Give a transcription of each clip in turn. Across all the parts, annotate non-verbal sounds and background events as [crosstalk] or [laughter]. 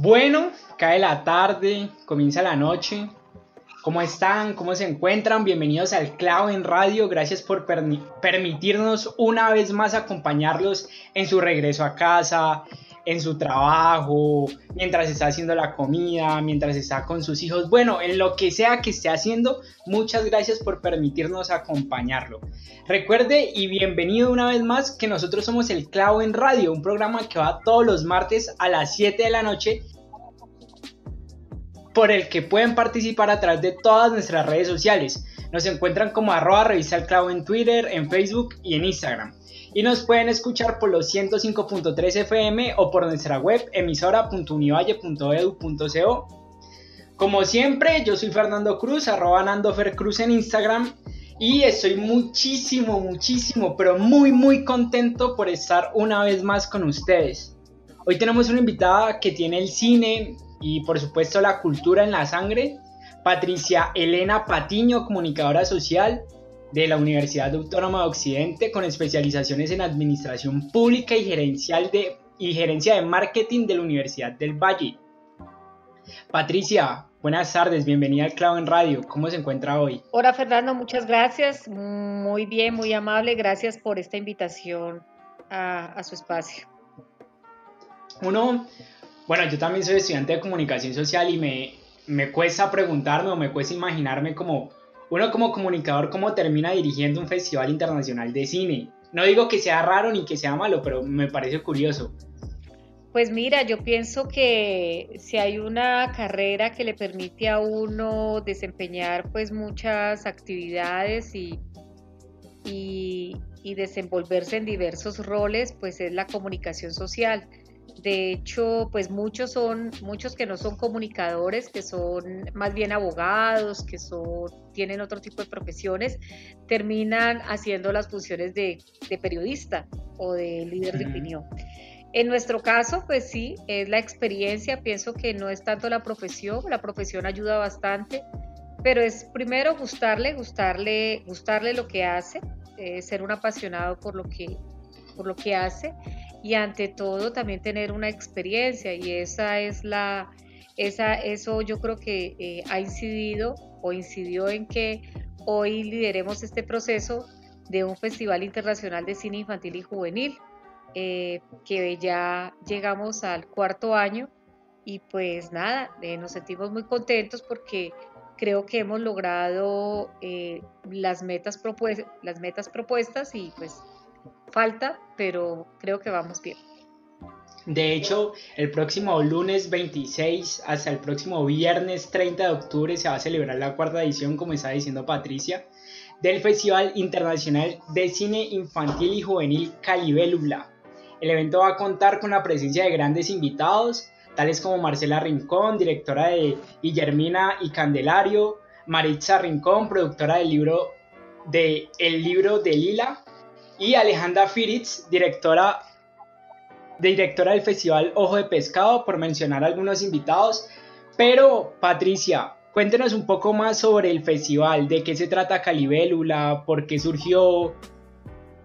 Bueno, cae la tarde, comienza la noche. ¿Cómo están? ¿Cómo se encuentran? Bienvenidos al Clavo en Radio. Gracias por permitirnos una vez más acompañarlos en su regreso a casa, en su trabajo, mientras está haciendo la comida, mientras está con sus hijos. Bueno, en lo que sea que esté haciendo, muchas gracias por permitirnos acompañarlo. Recuerde y bienvenido una vez más que nosotros somos El Clavo en Radio, un programa que va todos los martes a las 7 de la noche por el que pueden participar a través de todas nuestras redes sociales. Nos encuentran como arroba revista el clavo en Twitter, en Facebook y en Instagram y nos pueden escuchar por los 105.3 FM o por nuestra web emisora.univalle.edu.co. Como siempre, yo soy Fernando Cruz, arroba Cruz en Instagram y estoy muchísimo, muchísimo, pero muy, muy contento por estar una vez más con ustedes. Hoy tenemos una invitada que tiene el cine y por supuesto la cultura en la sangre, Patricia Elena Patiño, comunicadora social, de la Universidad Autónoma de Occidente con especializaciones en Administración Pública y, gerencial de, y Gerencia de Marketing de la Universidad del Valle. Patricia, buenas tardes, bienvenida al Clavo en Radio. ¿Cómo se encuentra hoy? Hola Fernando, muchas gracias. Muy bien, muy amable. Gracias por esta invitación a, su espacio. Uno, bueno, yo también soy estudiante de comunicación social y me, me cuesta preguntarme o me cuesta imaginarme como uno como comunicador, ¿cómo termina dirigiendo un festival internacional de cine? No digo que sea raro ni que sea malo, pero me parece curioso. Pues mira, yo pienso que si hay una carrera que le permite a uno desempeñar pues muchas actividades y, y, desenvolverse en diversos roles, pues es la comunicación social. De hecho, pues muchos son, muchos que no son comunicadores, que son más bien abogados, que son, tienen otro tipo de profesiones, terminan haciendo las funciones de, periodista o de líder de opinión. En nuestro caso, pues sí, es la experiencia, pienso que no es tanto la profesión, la profesión ayuda bastante, pero es primero gustarle, gustarle, gustarle lo que hace, eh, ser un apasionado por lo que, por lo que hace y ante todo también tener una experiencia y esa es la, esa, eso yo creo que eh, ha incidido o incidió en que hoy lideremos este proceso de un Festival Internacional de Cine Infantil y Juvenil, eh, que ya llegamos al cuarto año y pues nada, eh, nos sentimos muy contentos porque creo que hemos logrado las, metas las metas propuestas y pues falta, pero creo que vamos bien. De hecho, el próximo lunes 26 hasta el próximo viernes 30 de octubre se va a celebrar la cuarta edición, como está diciendo Patricia, del Festival Internacional de Cine Infantil y Juvenil Calibélula. El evento va a contar con la presencia de grandes invitados, tales como Marcela Rincón, directora de Guillermina y Candelario, Maritza Rincón, productora del libro de El libro de Lila, y Alejandra Firitz, directora, directora del Festival Ojo de Pescado, por mencionar algunos invitados. Pero, Patricia, cuéntenos un poco más sobre el festival, de qué se trata Calibélula, por qué surgió,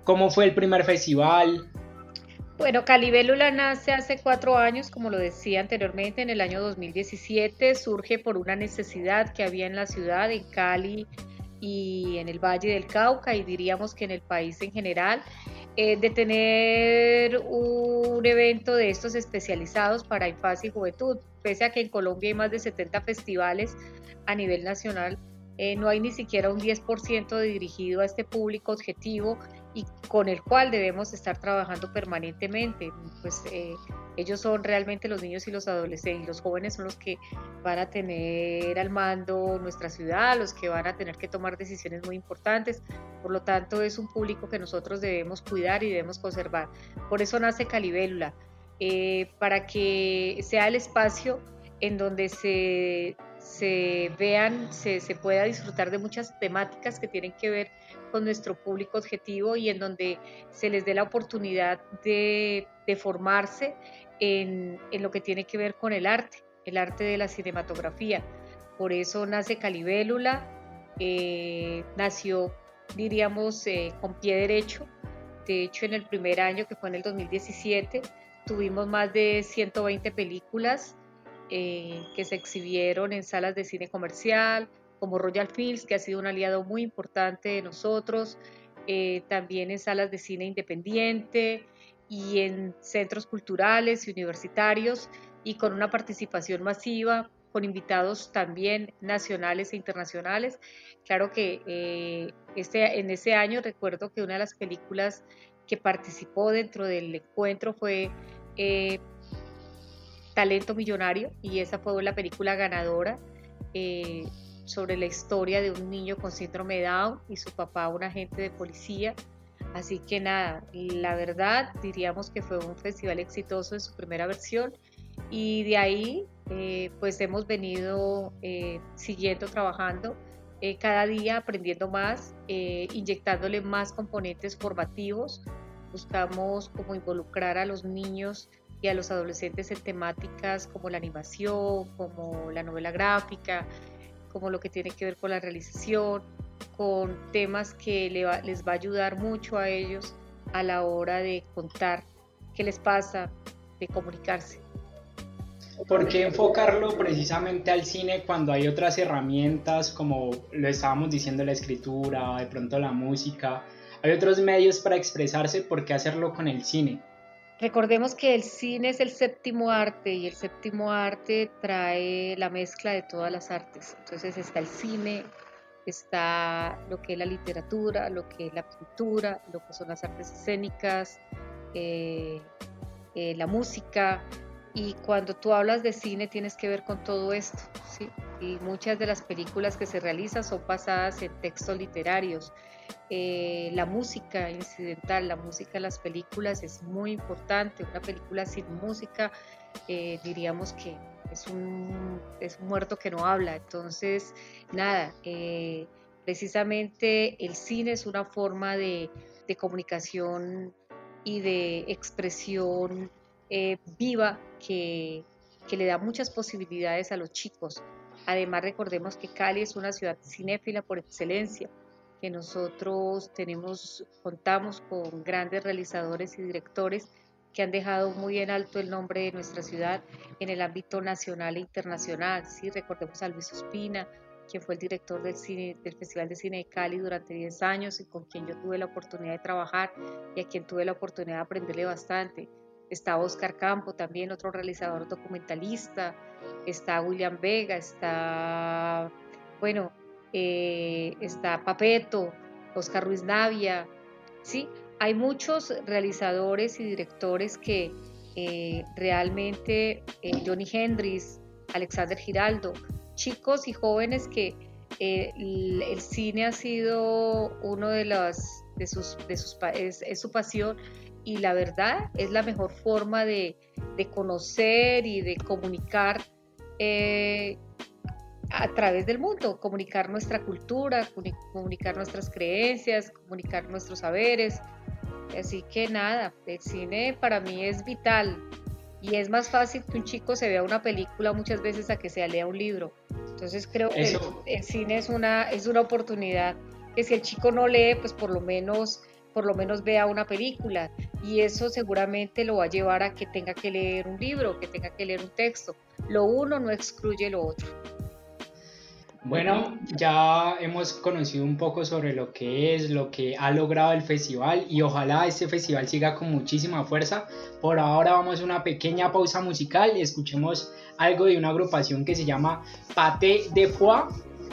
cómo fue el primer festival. Bueno, Calibélula nace hace cuatro años, como lo decía anteriormente, en el año 2017, surge por una necesidad que había en la ciudad, en Cali, y en el Valle del Cauca y diríamos que en el país en general, eh, de tener un evento de estos especializados para infancia y juventud. Pese a que en Colombia hay más de 70 festivales a nivel nacional, eh, no hay ni siquiera un 10% dirigido a este público objetivo y con el cual debemos estar trabajando permanentemente. Pues eh, ellos son realmente los niños y los adolescentes los jóvenes son los que van a tener al mando nuestra ciudad, los que van a tener que tomar decisiones muy importantes. Por lo tanto, es un público que nosotros debemos cuidar y debemos conservar. Por eso nace Calibélula, eh, para que sea el espacio en donde se, se vean, se, se, pueda disfrutar de muchas temáticas que tienen que ver con nuestro público objetivo y en donde se les dé la oportunidad de, formarse en, en, lo que tiene que ver con el arte, el arte de la cinematografía. Por eso nace Calibélula, eh, nació, diríamos, eh, con pie derecho. De hecho, en el primer año, que fue en el 2017, tuvimos más de 120 películas eh, que se exhibieron en salas de cine comercial, como Royal Films, que ha sido un aliado muy importante de nosotros, también en salas de cine independiente y en centros culturales y universitarios, y con una participación masiva con invitados también nacionales e internacionales. Claro que eh, este, en ese año recuerdo que una de las películas que participó dentro del encuentro fue eh, Talento Millonario y esa fue la película ganadora eh, sobre la historia de un niño con síndrome Down y su papá, un agente de policía. Así que nada, la verdad diríamos que fue un festival exitoso en su primera versión y de ahí eh, pues hemos venido eh, siguiendo trabajando eh, cada día aprendiendo más, inyectándole más componentes formativos. Buscamos como involucrar a los niños y a los adolescentes en temáticas como la animación, como la novela gráfica, como lo que tiene que ver con la realización, con temas que les va a ayudar mucho a ellos a la hora de contar qué les pasa, de comunicarse. ¿Por qué enfocarlo precisamente al cine cuando hay otras herramientas como lo estábamos diciendo la escritura, de pronto la música? Hay otros medios para expresarse, ¿por qué hacerlo con el cine? Recordemos que el cine es el séptimo arte y el séptimo arte trae la mezcla de todas las artes. Entonces está el cine, está lo que es la literatura, lo que es la pintura, lo que son las artes escénicas, eh, eh, la música, y cuando tú hablas de cine tienes que ver con todo esto, ¿sí? Y muchas de las películas que se realizan son basadas en textos literarios. Eh, la música incidental, la música en las películas es muy importante. Una película sin música, eh, diríamos que es un, es un muerto que no habla. Entonces, nada, eh, precisamente el cine es una forma de, de comunicación y de expresión eh, viva que, le da muchas posibilidades a los chicos. Además, recordemos que Cali es una ciudad cinéfila por excelencia, que nosotros tenemos, contamos con grandes realizadores y directores que han dejado muy en alto el nombre de nuestra ciudad en el ámbito nacional e internacional. Sí, recordemos a Luis Ospina, quien fue el director del, del Festival de Cine de Cali durante 10 años y con quien yo tuve la oportunidad de trabajar y a quien tuve la oportunidad de aprenderle bastante está Oscar Campo también, otro realizador documentalista, está William Vega, está, bueno, eh, está Papeto, Oscar Ruiz Navia, ¿sí? Hay muchos realizadores y directores que eh, realmente, eh, Johnny Hendrix, Alexander Giraldo, chicos y jóvenes que el, cine ha sido uno de las de sus, de sus es su pasión y la verdad es la mejor forma de, conocer y de comunicar eh, a través del mundo, comunicar nuestra cultura, comunicar nuestras creencias, comunicar nuestros saberes. Así que nada, el cine para mí es vital y es más fácil que un chico se vea una película muchas veces a que se lea un libro. Entonces creo que el, el, cine es una, es una oportunidad que si el chico no lee, pues por lo menos por lo menos vea una película y eso seguramente lo va a llevar a que tenga que leer un libro, que tenga que leer un texto. Lo uno no excluye lo otro. Bueno, ya hemos conocido un poco sobre lo que es, lo que ha logrado el festival y ojalá este festival siga con muchísima fuerza. Por ahora vamos a una pequeña pausa musical escuchemos algo de una agrupación que se llama Pate de Foie,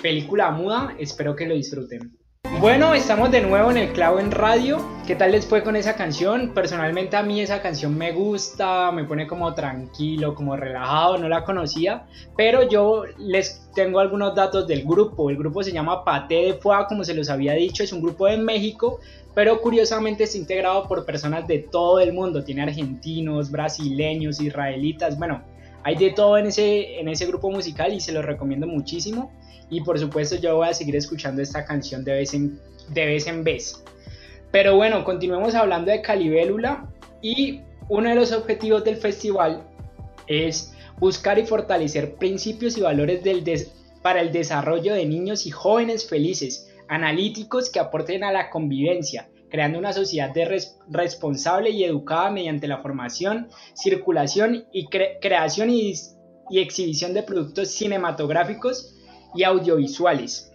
película muda. Espero que lo disfruten. Bueno, estamos de nuevo en el clavo en radio. ¿Qué tal les fue con esa canción? Personalmente a mí esa canción me gusta, me pone como tranquilo, como relajado, no la conocía, pero yo les tengo algunos datos del grupo. El grupo se llama Pate de Foie, como se los había dicho, es un grupo de México, pero curiosamente está integrado por personas de todo el mundo. Tiene argentinos, brasileños, israelitas, bueno, Hay de todo en ese, en ese grupo musical y se lo recomiendo muchísimo. Y por supuesto yo voy a seguir escuchando esta canción de vez en, de vez, en vez. Pero bueno, continuemos hablando de Calibélula y uno de los objetivos del festival es buscar y fortalecer principios y valores del para el desarrollo de niños y jóvenes felices, analíticos que aporten a la convivencia, creando una sociedad responsable y educada mediante la formación, circulación y creación y, y exhibición de productos cinematográficos y audiovisuales.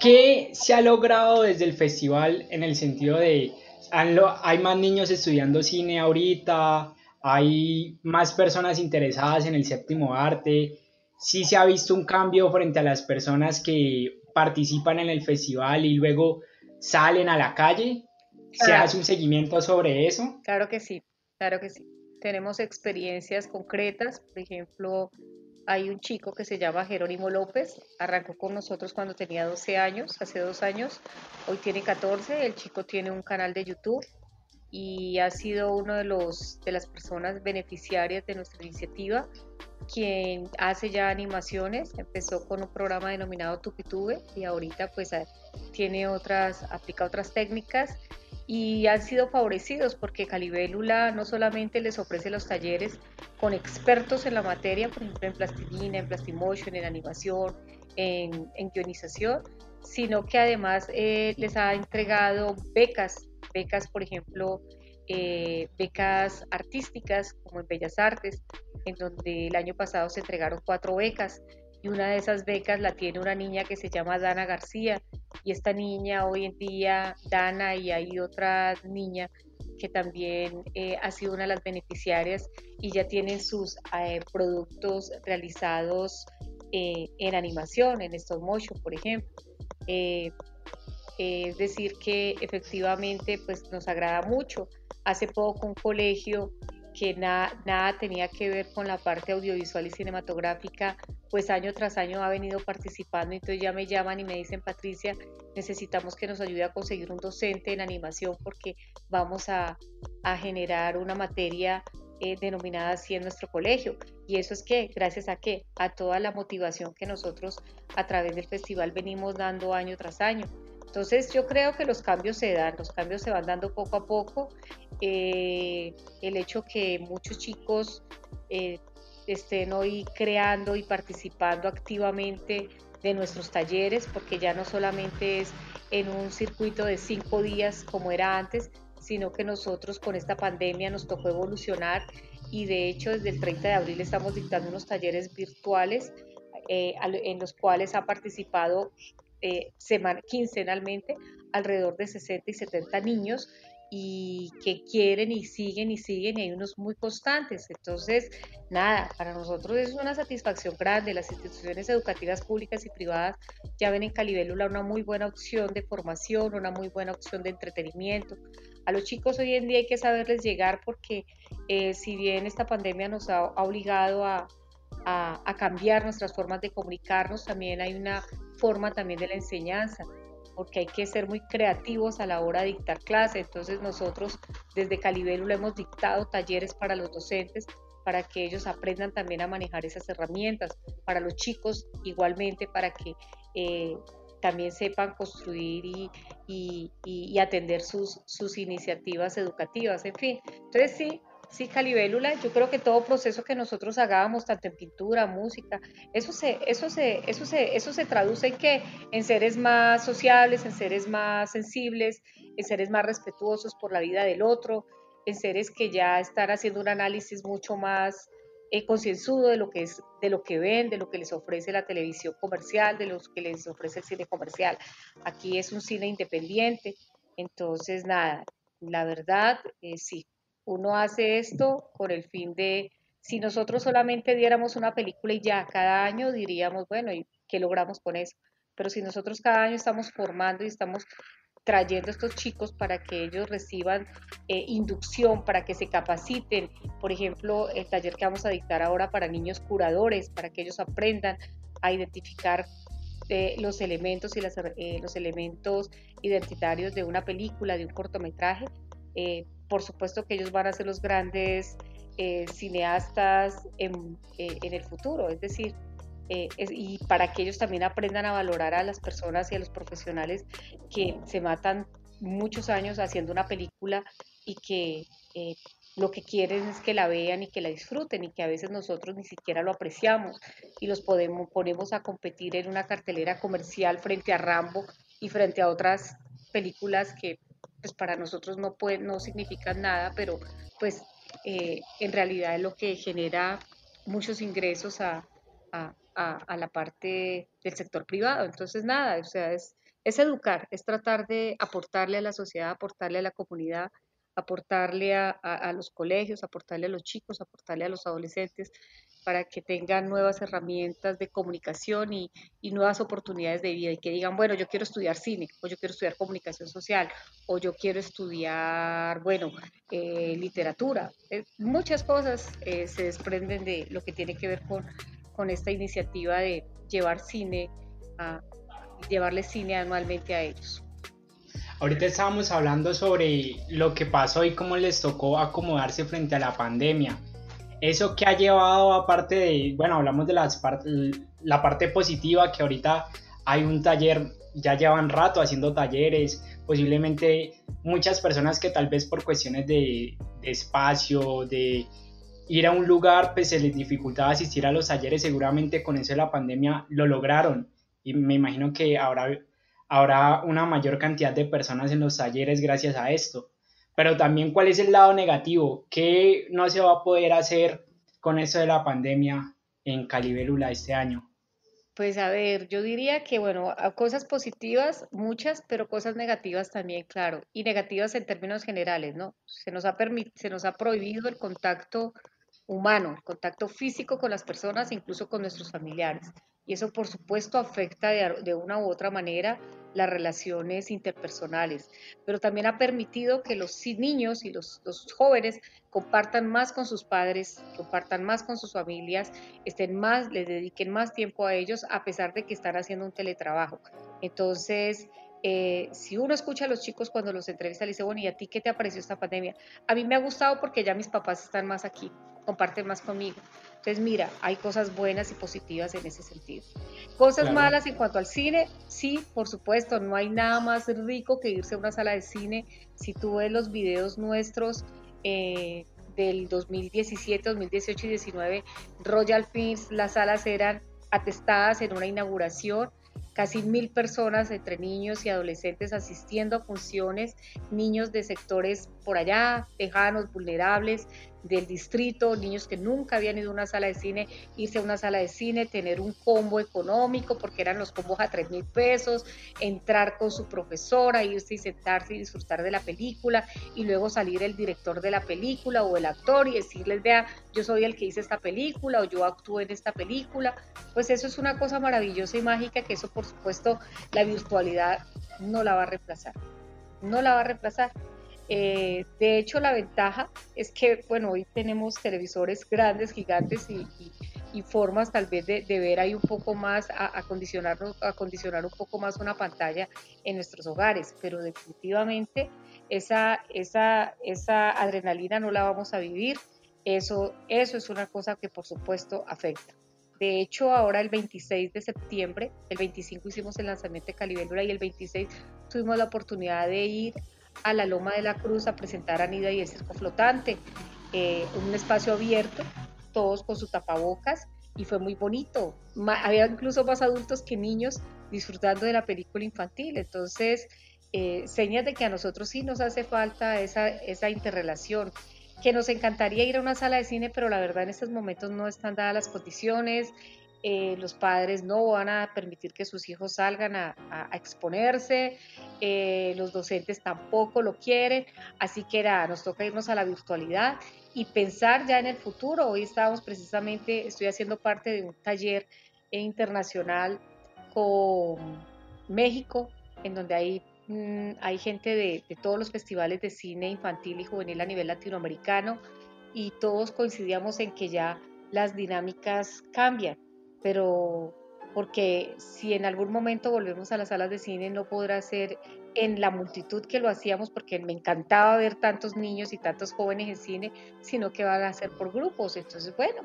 ¿Qué se ha logrado desde el festival en el sentido de hay más niños estudiando cine ahorita, hay más personas interesadas en el séptimo arte, sí se ha visto un cambio frente a las personas que participan en el festival y luego salen a la calle? ¿Se hace un seguimiento sobre eso? Claro que sí, claro que sí. Tenemos experiencias concretas, por ejemplo, hay un chico que se llama Jerónimo López, arrancó con nosotros cuando tenía 12 años, hace dos años, hoy tiene 14, el chico tiene un canal de YouTube y ha sido uno de, los, de las personas beneficiarias de nuestra iniciativa quien hace ya animaciones, empezó con un programa denominado Tupitube y ahorita pues tiene otras, aplica otras técnicas y han sido favorecidos porque Calibélula no solamente les ofrece los talleres con expertos en la materia, por ejemplo en plastilina, en plastimotion, en animación, en, en guionización, sino que además eh, les ha entregado becas, becas por ejemplo, eh, becas artísticas como en Bellas Artes, en donde el año pasado se entregaron cuatro becas y una de esas becas la tiene una niña que se llama Dana García y esta niña hoy en día, Dana y hay otra niña que también eh, ha sido una de las beneficiarias y ya tienen sus eh, productos realizados eh, en animación, en stop motion, por ejemplo. es decir, que efectivamente pues, nos agrada mucho. Hace poco un colegio que nada tenía que ver con la parte audiovisual y cinematográfica, pues año tras año ha venido participando, entonces ya me llaman y me dicen, Patricia, necesitamos que nos ayude a conseguir un docente en animación porque vamos a, generar una materia eh, denominada así en nuestro colegio. Y eso es que, gracias a qué? A toda la motivación que nosotros a través del festival venimos dando año tras año. Entonces yo creo que los cambios se dan, los cambios se van dando poco a poco. Eh, el hecho que muchos chicos eh, estén hoy creando y participando activamente de nuestros talleres, porque ya no solamente es en un circuito de cinco días como era antes, sino que nosotros con esta pandemia nos tocó evolucionar y de hecho desde el 30 de abril estamos dictando unos talleres virtuales eh, en los cuales ha participado eh, quincenalmente alrededor de 60 y 70 niños y que quieren y siguen y siguen y hay unos muy constantes. Entonces, nada, para nosotros es una satisfacción grande. Las instituciones educativas públicas y privadas ya ven en Calibélula una muy buena opción de formación, una muy buena opción de entretenimiento. A los chicos hoy en día hay que saberles llegar porque eh, si bien esta pandemia nos ha obligado a, a, cambiar nuestras formas de comunicarnos, también hay una forma también de la enseñanza, porque hay que ser muy creativos a la hora de dictar clase. Entonces nosotros desde Calibélula hemos dictado talleres para los docentes para que ellos aprendan también a manejar esas herramientas, para los chicos igualmente, para que eh, también sepan construir y, y atender sus, sus iniciativas educativas, en fin. Entonces sí, Sí, Calibélula, yo creo que todo proceso que nosotros hagamos, tanto en pintura, música, eso se, eso se, eso se, eso se traduce en que en seres más sociables, en seres más sensibles, en seres más respetuosos por la vida del otro, en seres que ya están haciendo un análisis mucho más eh, concienzudo de lo que es, de lo que ven, de lo que les ofrece la televisión comercial, de lo que les ofrece el cine comercial. Aquí es un cine independiente, entonces nada, la verdad, eh, sí, uno hace esto con el fin de, si nosotros solamente diéramos una película y ya cada año diríamos, bueno, ¿y qué logramos con eso? Pero si nosotros cada año estamos formando y estamos trayendo a estos chicos para que ellos reciban eh, inducción, para que se capaciten. Por ejemplo, el taller que vamos a dictar ahora para niños curadores, para que ellos aprendan a identificar eh, los elementos y eh, los elementos identitarios de una película, de un cortometraje, por supuesto que ellos van a ser los grandes eh, cineastas en, eh, en, el futuro, es decir, eh, y para que ellos también aprendan a valorar a las personas y a los profesionales que se matan muchos años haciendo una película y que lo que quieren es que la vean y que la disfruten y que a veces nosotros ni siquiera lo apreciamos y los podemos, ponemos a competir en una cartelera comercial frente a Rambo y frente a otras películas que pues para nosotros no, pueden, no significan nada, pero pues eh, en realidad es lo que genera muchos ingresos a, a, a, la parte del sector privado. Entonces, nada, o sea, es, es educar, es tratar de aportarle a la sociedad, aportarle a la comunidad, aportarle a, a, los colegios, aportarle a los chicos, aportarle a los adolescentes, para que tengan nuevas herramientas de comunicación y, nuevas oportunidades de vida y que digan, bueno, yo quiero estudiar cine, o yo quiero estudiar comunicación social, o yo quiero estudiar, bueno, eh, literatura. Eh, muchas cosas eh, se desprenden de lo que tiene que ver con, con esta iniciativa de llevar cine, a, llevarle cine anualmente a ellos. Ahorita estábamos hablando sobre lo que pasó y cómo les tocó acomodarse frente a la pandemia. Eso que ha llevado aparte de, bueno, hablamos de las la parte positiva, que ahorita hay un taller, ya llevan rato haciendo talleres, posiblemente muchas personas que tal vez por cuestiones de, espacio, de ir a un lugar, pues se les dificultaba asistir a los talleres, seguramente con eso de la pandemia lo lograron. Y me imagino que ahora habrá una mayor cantidad de personas en los talleres gracias a esto pero también cuál es el lado negativo, qué no se va a poder hacer con eso de la pandemia en Calibélula este año. Pues a ver, yo diría que, bueno, cosas positivas, muchas, pero cosas negativas también, claro, y negativas en términos generales, ¿no? Se nos ha, se nos ha prohibido el contacto humano, contacto físico con las personas, incluso con nuestros familiares. Y eso, por supuesto, afecta de una u otra manera las relaciones interpersonales, pero también ha permitido que los niños y los, jóvenes compartan más con sus padres, compartan más con sus familias, estén más, les dediquen más tiempo a ellos a pesar de que están haciendo un teletrabajo. Entonces, eh, si uno escucha a los chicos cuando los entrevista, le dice, bueno, ¿y a ti qué te ha parecido esta pandemia? A mí me ha gustado porque ya mis papás están más aquí, comparten más conmigo. Entonces, mira, hay cosas buenas y positivas en ese sentido. Cosas malas en cuanto al cine, sí, por supuesto, no hay nada más rico que irse a una sala de cine. Si tú ves los videos nuestros eh, del 2017, 2018 y 2019, Royal Films, las salas eran atestadas en una inauguración casi mil personas entre niños y adolescentes asistiendo a funciones, niños de sectores por allá, lejanos, vulnerables, del distrito, niños que nunca habían ido a una sala de cine, irse a una sala de cine, tener un combo económico, porque eran los combos a 3 mil pesos, entrar con su profesora, irse y sentarse y disfrutar de la película, y luego salir el director de la película o el actor y decirles, vea, yo soy el que hice esta película o yo actúe en esta película, pues eso es una cosa maravillosa y mágica que eso por supuesto la virtualidad no la va a reemplazar, no la va a reemplazar eh, de hecho, la ventaja es que, bueno, hoy tenemos televisores grandes, gigantes y, formas tal vez de, ver ahí un poco más, a, acondicionar, un poco más una pantalla en nuestros hogares, pero definitivamente esa, esa, esa adrenalina no la vamos a vivir. Eso, eso es una cosa que por supuesto afecta. De hecho, ahora el 26 de septiembre, el 25 hicimos el lanzamiento de Calibélula y el 26 tuvimos la oportunidad de ir a la Loma de la Cruz a presentar a Nida y el Circo Flotante, eh, un espacio abierto, todos con sus tapabocas, y fue muy bonito. había incluso más adultos que niños disfrutando de la película infantil, entonces, eh, señas de que a nosotros sí nos hace falta esa, esa interrelación que nos encantaría ir a una sala de cine, pero la verdad en estos momentos no están dadas las condiciones, eh, los padres no van a permitir que sus hijos salgan a, exponerse, eh, los docentes tampoco lo quieren, así que era, nos toca irnos a la virtualidad y pensar ya en el futuro. Hoy estamos precisamente, estoy haciendo parte de un taller internacional con México, en donde hay, mm, hay gente de, de todos los festivales de cine infantil y juvenil a nivel latinoamericano y todos coincidíamos en que ya las dinámicas cambian pero porque si en algún momento volvemos a las salas de cine no podrá ser en la multitud que lo hacíamos, porque me encantaba ver tantos niños y tantos jóvenes en cine, sino que van a ser por grupos. Entonces, bueno,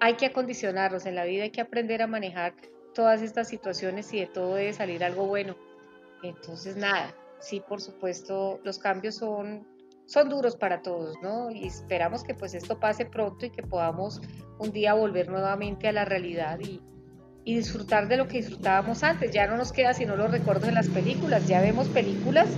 hay que acondicionarlos en la vida, hay que aprender a manejar todas estas situaciones y de todo debe salir algo bueno. Entonces, nada, sí, por supuesto, los cambios son, son duros para todos, ¿no? Y esperamos que pues esto pase pronto y que podamos un día volver nuevamente a la realidad y, y disfrutar de lo que disfrutábamos antes. Ya no nos queda sino los recuerdos de las películas. Ya vemos películas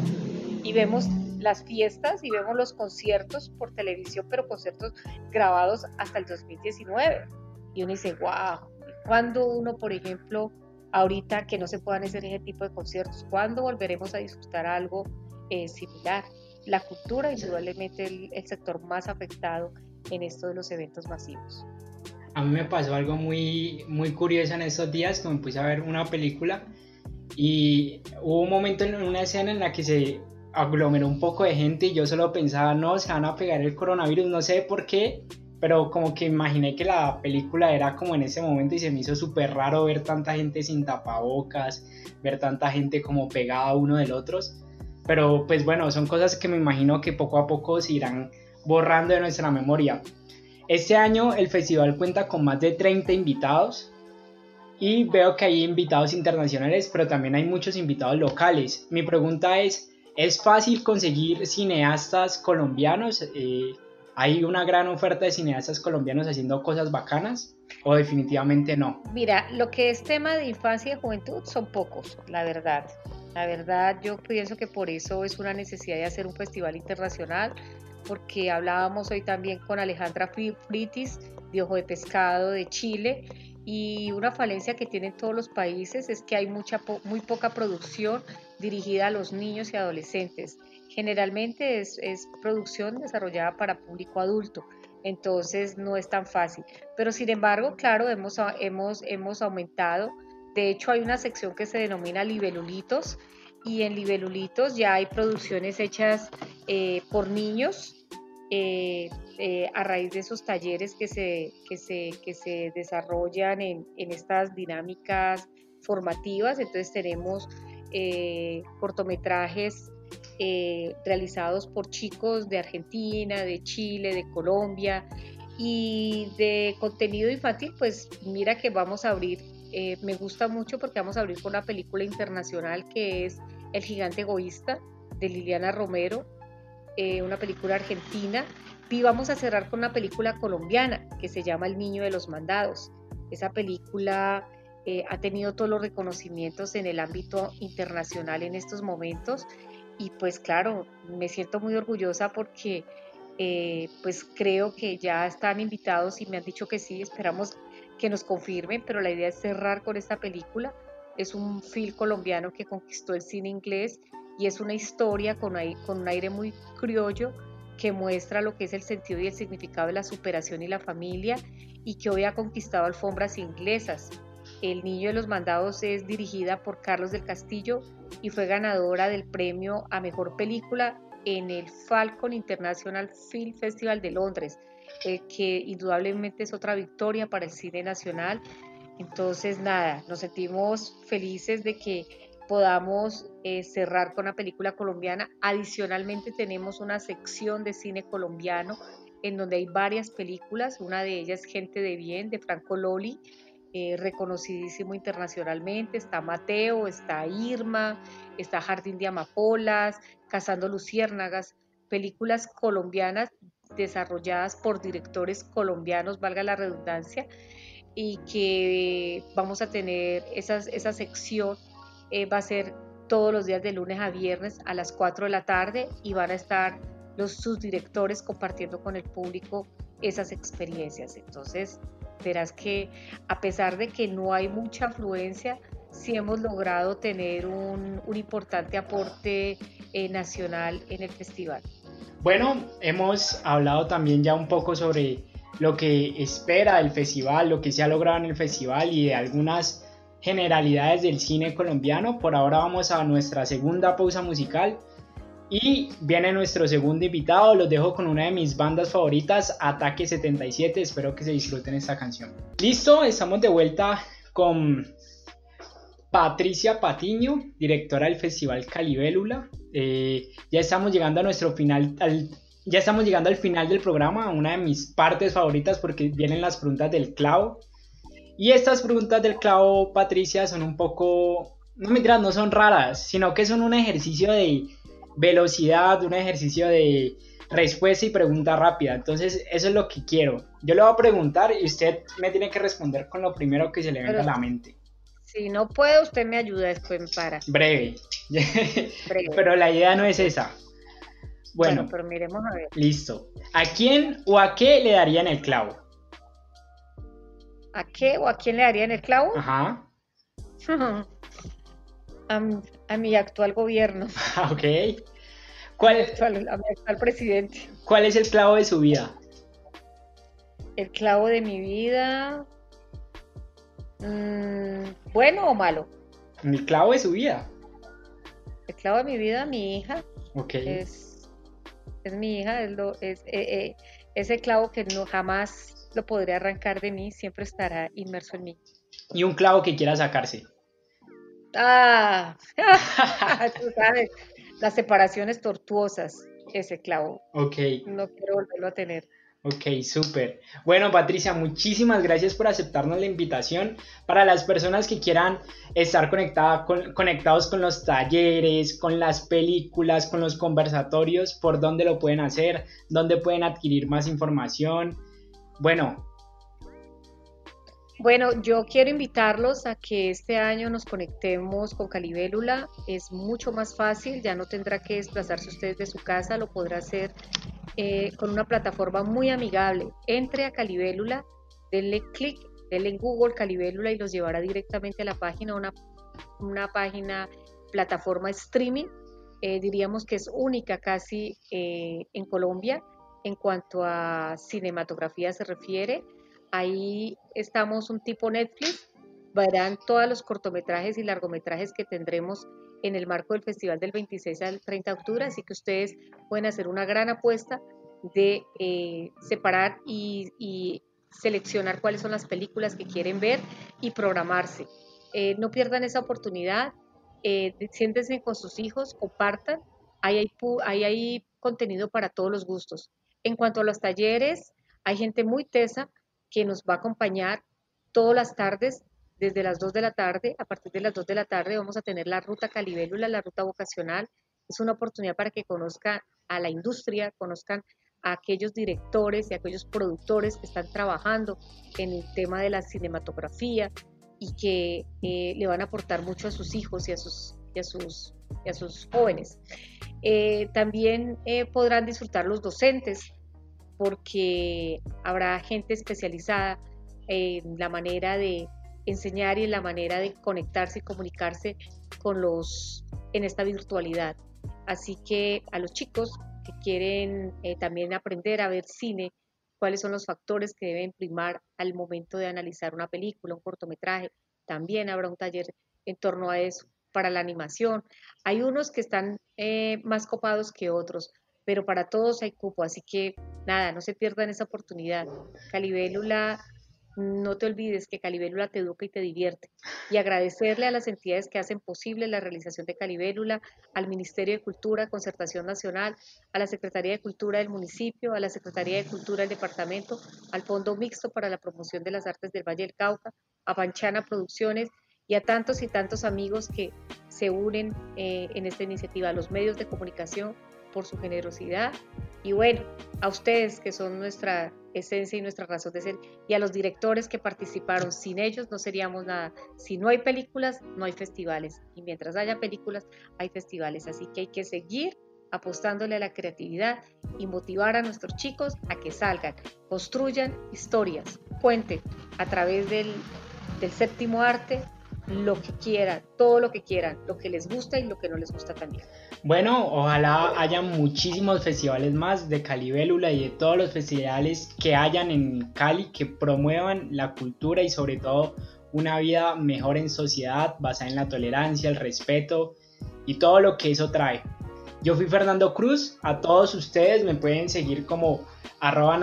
y vemos las fiestas y vemos los conciertos por televisión, pero conciertos grabados hasta el 2019. Y uno dice, wow, ¿cuándo uno, por ejemplo, ahorita que no se puedan hacer ese tipo de conciertos, cuándo volveremos a disfrutar algo eh, similar? La cultura, indudablemente, el, el sector más afectado en esto de los eventos masivos a mí me pasó algo muy, muy curioso en estos días que me puse a ver una película y hubo un momento en una escena en la que se aglomeró un poco de gente y yo solo pensaba, no, se van a pegar el coronavirus, no sé por qué, pero como que imaginé que la película era como en ese momento y se me hizo súper raro ver tanta gente sin tapabocas, ver tanta gente como pegada uno del otro. Pero pues bueno, son cosas que me imagino que poco a poco se irán borrando de nuestra memoria. Este año el festival cuenta con más de 30 invitados y veo que hay invitados internacionales, pero también hay muchos invitados locales. Mi pregunta es, ¿es fácil conseguir cineastas colombianos? Eh, ¿Hay una gran oferta de cineastas colombianos haciendo cosas bacanas? ¿O definitivamente no? Mira, lo que es tema de infancia y juventud son pocos, la verdad. La verdad, yo pienso que por eso es una necesidad de hacer un festival internacional, porque hablábamos hoy también con Alejandra Fritis de Ojo de Pescado de Chile y una falencia que tienen todos los países es que hay mucha muy poca producción dirigida a los niños y adolescentes. Generalmente es, es producción desarrollada para público adulto, entonces no es tan fácil. Pero sin embargo, claro, hemos, hemos, hemos aumentado. De hecho, hay una sección que se denomina libelulitos y en libelulitos ya hay producciones hechas eh, por niños eh, eh, a raíz de esos talleres que se, que se, que se desarrollan en, en, estas dinámicas formativas. Entonces tenemos cortometrajes realizados por chicos de Argentina, de Chile, de Colombia y de contenido infantil, pues mira que vamos a abrir, me gusta mucho porque vamos a abrir con una película internacional que es El gigante egoísta de Liliana Romero, eh, una película argentina, y vamos a cerrar con una película colombiana que se llama El Niño de los Mandados. Esa película eh, ha tenido todos los reconocimientos en el ámbito internacional en estos momentos y pues claro, me siento muy orgullosa porque eh, pues creo que ya están invitados y me han dicho que sí, esperamos que nos confirmen, pero la idea es cerrar con esta película. Es un film colombiano que conquistó el cine inglés y es una historia con, un aire muy criollo que muestra lo que es el sentido y el significado de la superación y la familia y que hoy ha conquistado alfombras inglesas. El Niño de los Mandados es dirigida por Carlos del Castillo y fue ganadora del premio a Mejor Película en el Falcon International Film Festival de Londres, que indudablemente es otra victoria para el cine nacional. Entonces, nada, nos sentimos felices de que podamos eh, cerrar con la película colombiana. Adicionalmente tenemos una sección de cine colombiano en donde hay varias películas, una de ellas Gente de Bien de Franco Loli, eh, reconocidísimo internacionalmente, está Mateo, está Irma, está Jardín de Amapolas, Cazando Luciérnagas, películas colombianas desarrolladas por directores colombianos, valga la redundancia, y que vamos a tener esa sección eh, va a ser todos los días de lunes a viernes a las 4 de la tarde y van a estar los subdirectores compartiendo con el público esas experiencias. Entonces, verás que a pesar de que no hay mucha afluencia, sí hemos logrado tener un, importante aporte eh, nacional en el festival. Bueno, hemos hablado también ya un poco sobre lo que espera el festival, lo que se ha logrado en el festival y de algunas generalidades del cine colombiano. Por ahora vamos a nuestra segunda pausa musical y viene nuestro segundo invitado. Los dejo con una de mis bandas favoritas, Ataque 77. Espero que se disfruten esta canción. Listo, estamos de vuelta con Patricia Patiño, directora del Festival Calibélula. Eh, ya estamos llegando a nuestro final, ya estamos llegando al final del programa, una de mis partes favoritas porque vienen las preguntas del clavo. Y estas preguntas del clavo, Patricia, son un poco, no me no son raras, sino que son un ejercicio de velocidad, un ejercicio de respuesta y pregunta rápida. Entonces, eso es lo que quiero. Yo le voy a preguntar y usted me tiene que responder con lo primero que se le venga a la mente. Si no puede, usted me ayuda después para. Breve. Breve. [laughs] pero la idea no es esa. Bueno, pero miremos a ver. Listo. ¿A quién o a qué le darían el clavo? ¿A qué o a quién le darían el clavo? Ajá. [laughs] a, mi actual gobierno. [laughs] ok. ¿Cuál, a mi actual presidente. ¿Cuál es el clavo de su vida? El clavo de mi vida. Mm, ¿Bueno o malo? El clavo de su vida. El clavo de mi vida, mi hija. Ok. Es, es mi hija, es, lo, es eh, eh, ese clavo que no jamás lo podré arrancar de mí, siempre estará inmerso en mí. ¿Y un clavo que quiera sacarse? Ah, [laughs] [laughs] tú sabes, las separaciones tortuosas, ese clavo. Ok. No quiero volverlo a tener. Ok, súper. Bueno, Patricia, muchísimas gracias por aceptarnos la invitación. Para las personas que quieran estar conectados con los talleres, con las películas, con los conversatorios, ¿por dónde lo pueden hacer? ¿Dónde pueden adquirir más información? Bueno, bueno, yo quiero invitarlos a que este año nos conectemos con Calibélula. Es mucho más fácil, ya no tendrá que desplazarse ustedes de su casa, lo podrá hacer eh, con una plataforma muy amigable. Entre a Calibélula, denle clic, denle en Google Calibélula y los llevará directamente a la página, una, una página, plataforma streaming. Eh, diríamos que es única casi eh, en Colombia en cuanto a cinematografía se refiere Ahí estamos un tipo Netflix, verán todos los cortometrajes y largometrajes que tendremos en el marco del festival del 26 al 30 de octubre, así que ustedes pueden hacer una gran apuesta de eh, separar y, seleccionar cuáles son las películas que quieren ver y programarse. Eh, no pierdan esa oportunidad, eh, siéntense con sus hijos, compartan, ahí hay, ahí hay contenido para todos los gustos. En cuanto a los talleres, hay gente muy tesa que nos va a acompañar todas las tardes, desde las 2 de la tarde. A partir de las 2 de la tarde vamos a tener la ruta Calibélula, la ruta vocacional. Es una oportunidad para que conozcan a la industria, conozcan a aquellos directores y aquellos productores que están trabajando en el tema de la cinematografía y que eh, le van a aportar mucho a sus hijos y a sus, y a sus, y a sus jóvenes. Eh, también eh, podrán disfrutar los docentes porque habrá gente especializada en la manera de enseñar y en la manera de conectarse y comunicarse con los en esta virtualidad. Así que a los chicos que quieren eh, también aprender a ver cine, cuáles son los factores que deben primar al momento de analizar una película, un cortometraje, también habrá un taller en torno a eso para la animación. Hay unos que están eh, más copados que otros, pero para todos hay cupo, así que nada, no se pierdan esa oportunidad. Calibélula, no te olvides que Calibélula te educa y te divierte. Y agradecerle a las entidades que hacen posible la realización de Calibélula, al Ministerio de Cultura, Concertación Nacional, a la Secretaría de Cultura del municipio, a la Secretaría de Cultura del departamento, al Fondo Mixto para la Promoción de las Artes del Valle del Cauca, a Panchana Producciones y a tantos y tantos amigos que se unen eh, en esta iniciativa, a los medios de comunicación, por su generosidad y bueno, a ustedes que son nuestra esencia y nuestra razón de ser y a los directores que participaron. Sin ellos no seríamos nada. Si no hay películas, no hay festivales y mientras haya películas, hay festivales. Así que hay que seguir apostándole a la creatividad y motivar a nuestros chicos a que salgan, construyan historias, cuenten a través del, del séptimo arte lo que quieran, todo lo que quieran, lo que les gusta y lo que no les gusta también. Bueno, ojalá haya muchísimos festivales más de Calibélula y de todos los festivales que hayan en Cali que promuevan la cultura y sobre todo una vida mejor en sociedad basada en la tolerancia, el respeto y todo lo que eso trae. Yo fui Fernando Cruz, a todos ustedes me pueden seguir como arroba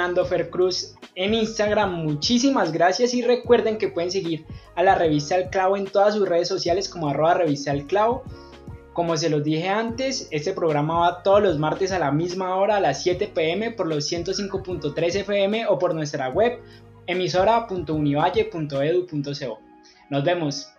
Cruz en Instagram. Muchísimas gracias y recuerden que pueden seguir a la revista El Clavo en todas sus redes sociales como arroba revista El Clavo. Como se los dije antes, este programa va todos los martes a la misma hora, a las 7 pm, por los 105.3 FM o por nuestra web emisora.univalle.edu.co. Nos vemos.